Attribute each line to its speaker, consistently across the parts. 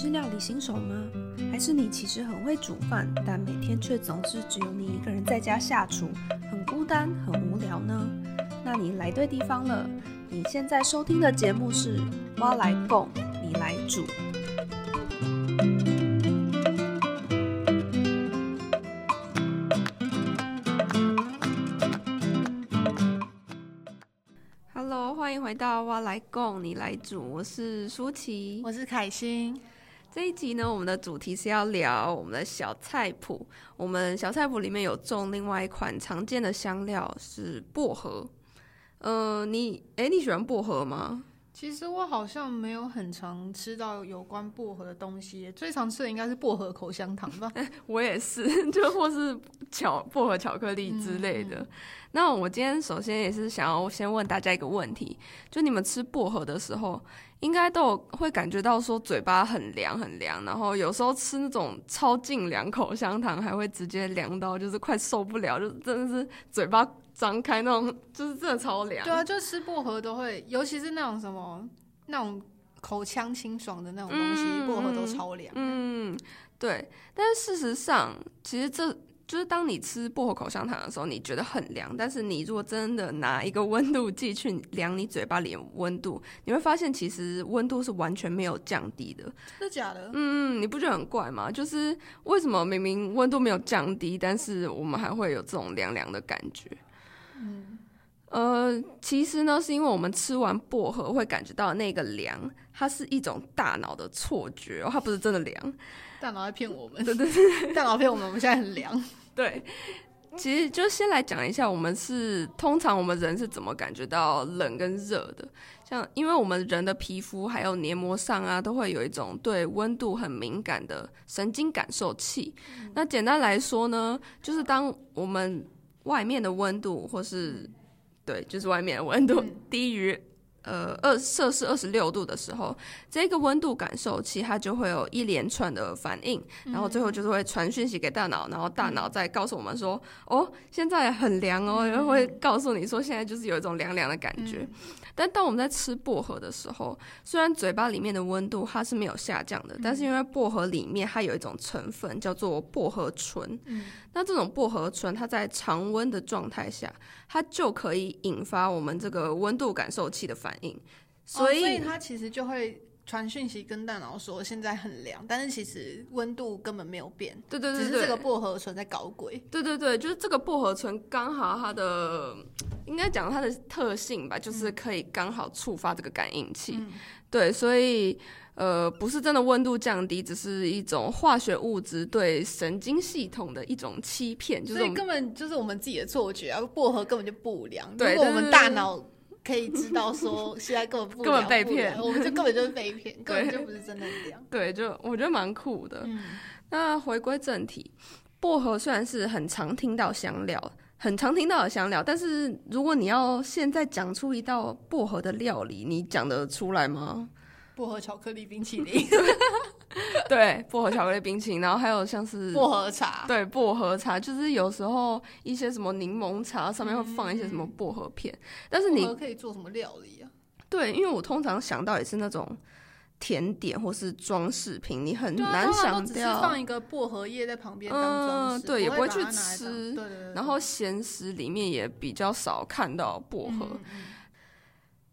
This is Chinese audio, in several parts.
Speaker 1: 是料理新手吗？还是你其实很会煮饭，但每天却总是只有你一个人在家下厨，很孤单、很无聊呢？那你来对地方了。你现在收听的节目是《蛙来供，你来煮》。Hello，欢迎回到《蛙来共，你来煮》，我是舒淇。
Speaker 2: 我是凯欣。
Speaker 1: 这一集呢，我们的主题是要聊我们的小菜谱。我们小菜谱里面有种另外一款常见的香料是薄荷。呃，你哎，你喜欢薄荷吗？
Speaker 2: 其实我好像没有很常吃到有关薄荷的东西，最常吃的应该是薄荷口香糖吧。
Speaker 1: 我也是，就或是巧薄荷巧克力之类的。那我今天首先也是想要先问大家一个问题，就你们吃薄荷的时候，应该都有会感觉到说嘴巴很凉很凉，然后有时候吃那种超劲凉口香糖，还会直接凉到就是快受不了，就真的是嘴巴。张开那种就是真的超凉。
Speaker 2: 对啊，就吃薄荷都会，尤其是那种什么那种口腔清爽的那种东西，薄荷都超凉。
Speaker 1: 嗯，对。但是事实上，其实这就是当你吃薄荷口香糖的时候，你觉得很凉。但是你如果真的拿一个温度计去量你嘴巴里温度，你会发现其实温度是完全没有降低的。
Speaker 2: 真的假的？
Speaker 1: 嗯，你不觉得很怪吗？就是为什么明明温度没有降低，但是我们还会有这种凉凉的感觉？嗯，呃，其实呢，是因为我们吃完薄荷会感觉到那个凉，它是一种大脑的错觉，它不是真的凉。
Speaker 2: 大脑在骗我们，
Speaker 1: 对对对，
Speaker 2: 大脑骗我们，我们现在很凉。
Speaker 1: 对，其实就先来讲一下，我们是通常我们人是怎么感觉到冷跟热的。像，因为我们人的皮肤还有黏膜上啊，都会有一种对温度很敏感的神经感受器。那简单来说呢，就是当我们外面的温度，或是对，就是外面的温度低于呃二摄氏二十六度的时候，这个温度感受器它就会有一连串的反应，然后最后就是会传讯息给大脑，然后大脑再告诉我们说，哦，现在很凉哦，然后会告诉你说现在就是有一种凉凉的感觉。但当我们在吃薄荷的时候，虽然嘴巴里面的温度它是没有下降的，但是因为薄荷里面它有一种成分叫做薄荷醇，那这种薄荷醇它在常温的状态下，它就可以引发我们这个温度感受器的反应，
Speaker 2: 所以它其实就会。传讯息跟大脑说现在很凉，但是其实温度根本没有变。
Speaker 1: 对对对，
Speaker 2: 只是这个薄荷醇在搞鬼。
Speaker 1: 对对对，就是这个薄荷醇刚好它的应该讲它的特性吧，就是可以刚好触发这个感应器。对，所以呃不是真的温度降低，只是一种化学物质对神经系统的一种欺骗。所
Speaker 2: 以根本就是我们自己的错觉啊！薄荷根本就不凉。如果我们大脑。可以知道说现在根本不
Speaker 1: 根本被骗，
Speaker 2: 我们就根本就是被骗，根本就不是真的这样。
Speaker 1: 对，就我觉得蛮酷的。那回归正题，薄荷虽然是很常听到香料，很常听到的香料，但是如果你要现在讲出一道薄荷的料理，你讲得出来吗？
Speaker 2: 薄荷巧克力冰淇淋。
Speaker 1: 对，薄荷巧克力冰淇淋，然后还有像是
Speaker 2: 薄荷茶，
Speaker 1: 对，薄荷茶就是有时候一些什么柠檬茶上面会放一些什么薄荷片，但是你
Speaker 2: 可以做什么料理啊？
Speaker 1: 对，因为我通常想到也是那种甜点或是装饰品，你很难想掉
Speaker 2: 放一个薄荷叶在旁边当装饰，
Speaker 1: 对，也
Speaker 2: 不
Speaker 1: 会去吃，
Speaker 2: 对对对，
Speaker 1: 然后咸食里面也比较少看到薄荷。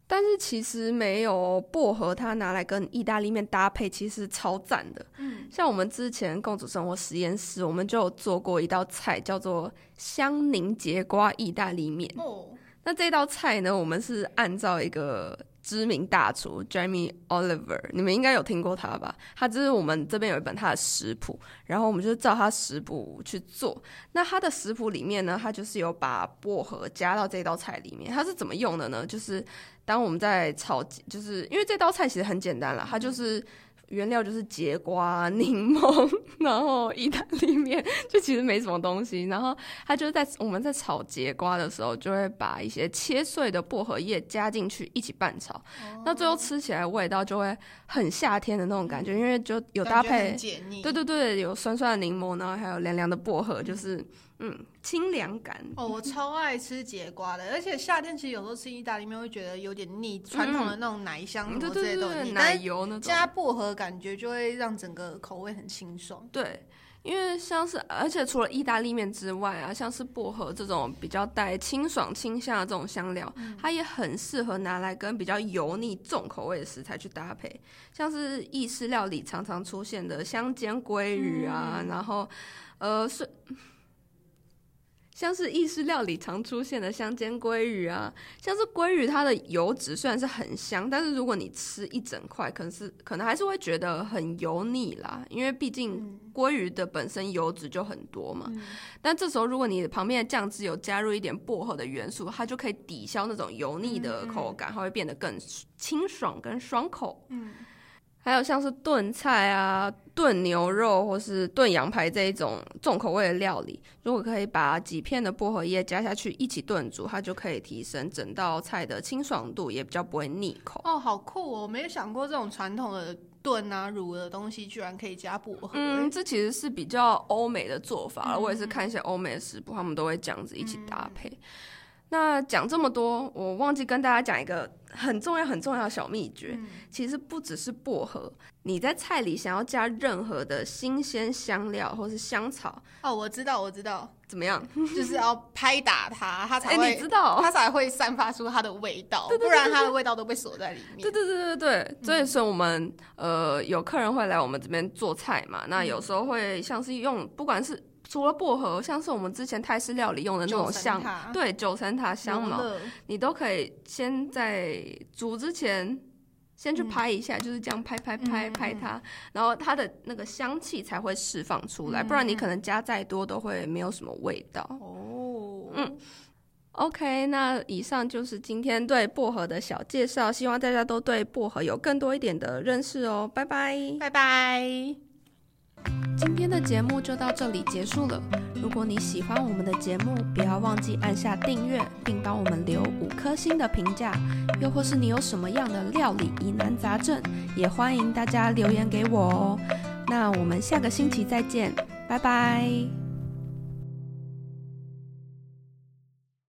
Speaker 1: 但是其实没有薄荷，它拿来跟意大利面搭配，其实超赞的。嗯，像我们之前共主生活实验室，我们就做过一道菜，叫做香柠节瓜意大利面。哦，那这道菜呢，我们是按照一个。知名大厨 Jamie Oliver，你们应该有听过他吧？他就是我们这边有一本他的食谱，然后我们就照他食谱去做。那他的食谱里面呢，他就是有把薄荷加到这道菜里面。他是怎么用的呢？就是当我们在炒，就是因为这道菜其实很简单了，它就是。原料就是节瓜、柠檬，然后意大利面，就其实没什么东西。然后它就是在我们在炒节瓜的时候，就会把一些切碎的薄荷叶加进去一起拌炒。那最后吃起来味道就会很夏天的那种感觉，因为就有搭配，对对对，有酸酸的柠檬，然后还有凉凉的薄荷，就是嗯，清凉感。
Speaker 2: 哦，我 超爱吃节瓜的，而且夏天其实有时候吃意大利面会觉得有点腻，传统的那种奶香什么之类的腻，
Speaker 1: 奶油那种
Speaker 2: 加薄荷感觉就会让整个口味很清爽。
Speaker 1: 对。因为像是，而且除了意大利面之外啊，像是薄荷这种比较带清爽清香的这种香料，它也很适合拿来跟比较油腻重口味的食材去搭配，像是意式料理常常出现的香煎鲑鱼啊，然后，呃是。像是意式料理常出现的香煎鲑鱼啊，像是鲑鱼它的油脂虽然是很香，但是如果你吃一整块，可能是可能还是会觉得很油腻啦，因为毕竟鲑鱼的本身油脂就很多嘛。但这时候如果你旁边的酱汁有加入一点薄荷的元素，它就可以抵消那种油腻的口感，它会变得更清爽跟爽口。嗯。还有像是炖菜啊、炖牛肉或是炖羊排这一种重口味的料理，如果可以把几片的薄荷叶加下去一起炖煮，它就可以提升整道菜的清爽度，也比较不会腻口。
Speaker 2: 哦，好酷哦！我没有想过这种传统的炖啊、卤的东西居然可以加薄荷。
Speaker 1: 嗯，这其实是比较欧美的做法我也是看一些欧美的食谱，他们都会这样子一起搭配。那讲这么多，我忘记跟大家讲一个很重要、很重要的小秘诀。其实不只是薄荷，你在菜里想要加任何的新鲜香料或是香草
Speaker 2: 哦，我知道，我知道，
Speaker 1: 怎么样？
Speaker 2: 就是要拍打它，它才 会，
Speaker 1: 你知道，
Speaker 2: 它才会散发出它的味道，不然它的味道都被锁在里面。
Speaker 1: 对对对对对，所以说我们呃有客人会来我们这边做菜嘛，那有时候会像是用，不管是。除了薄荷，像是我们之前泰式料理用的那种香，对九层塔香茅，你都可以先在煮之前先去拍一下，就是这样拍拍拍拍它，然后它的那个香气才会释放出来，不然你可能加再多都会没有什么味道。哦，嗯，OK，那以上就是今天对薄荷的小介绍，希望大家都对薄荷有更多一点的认识哦。拜拜，
Speaker 2: 拜拜。
Speaker 1: 今天的节目就到这里结束了。如果你喜欢我们的节目，不要忘记按下订阅，并帮我们留五颗星的评价。又或是你有什么样的料理疑难杂症，也欢迎大家留言给我哦。那我们下个星期再见，拜拜。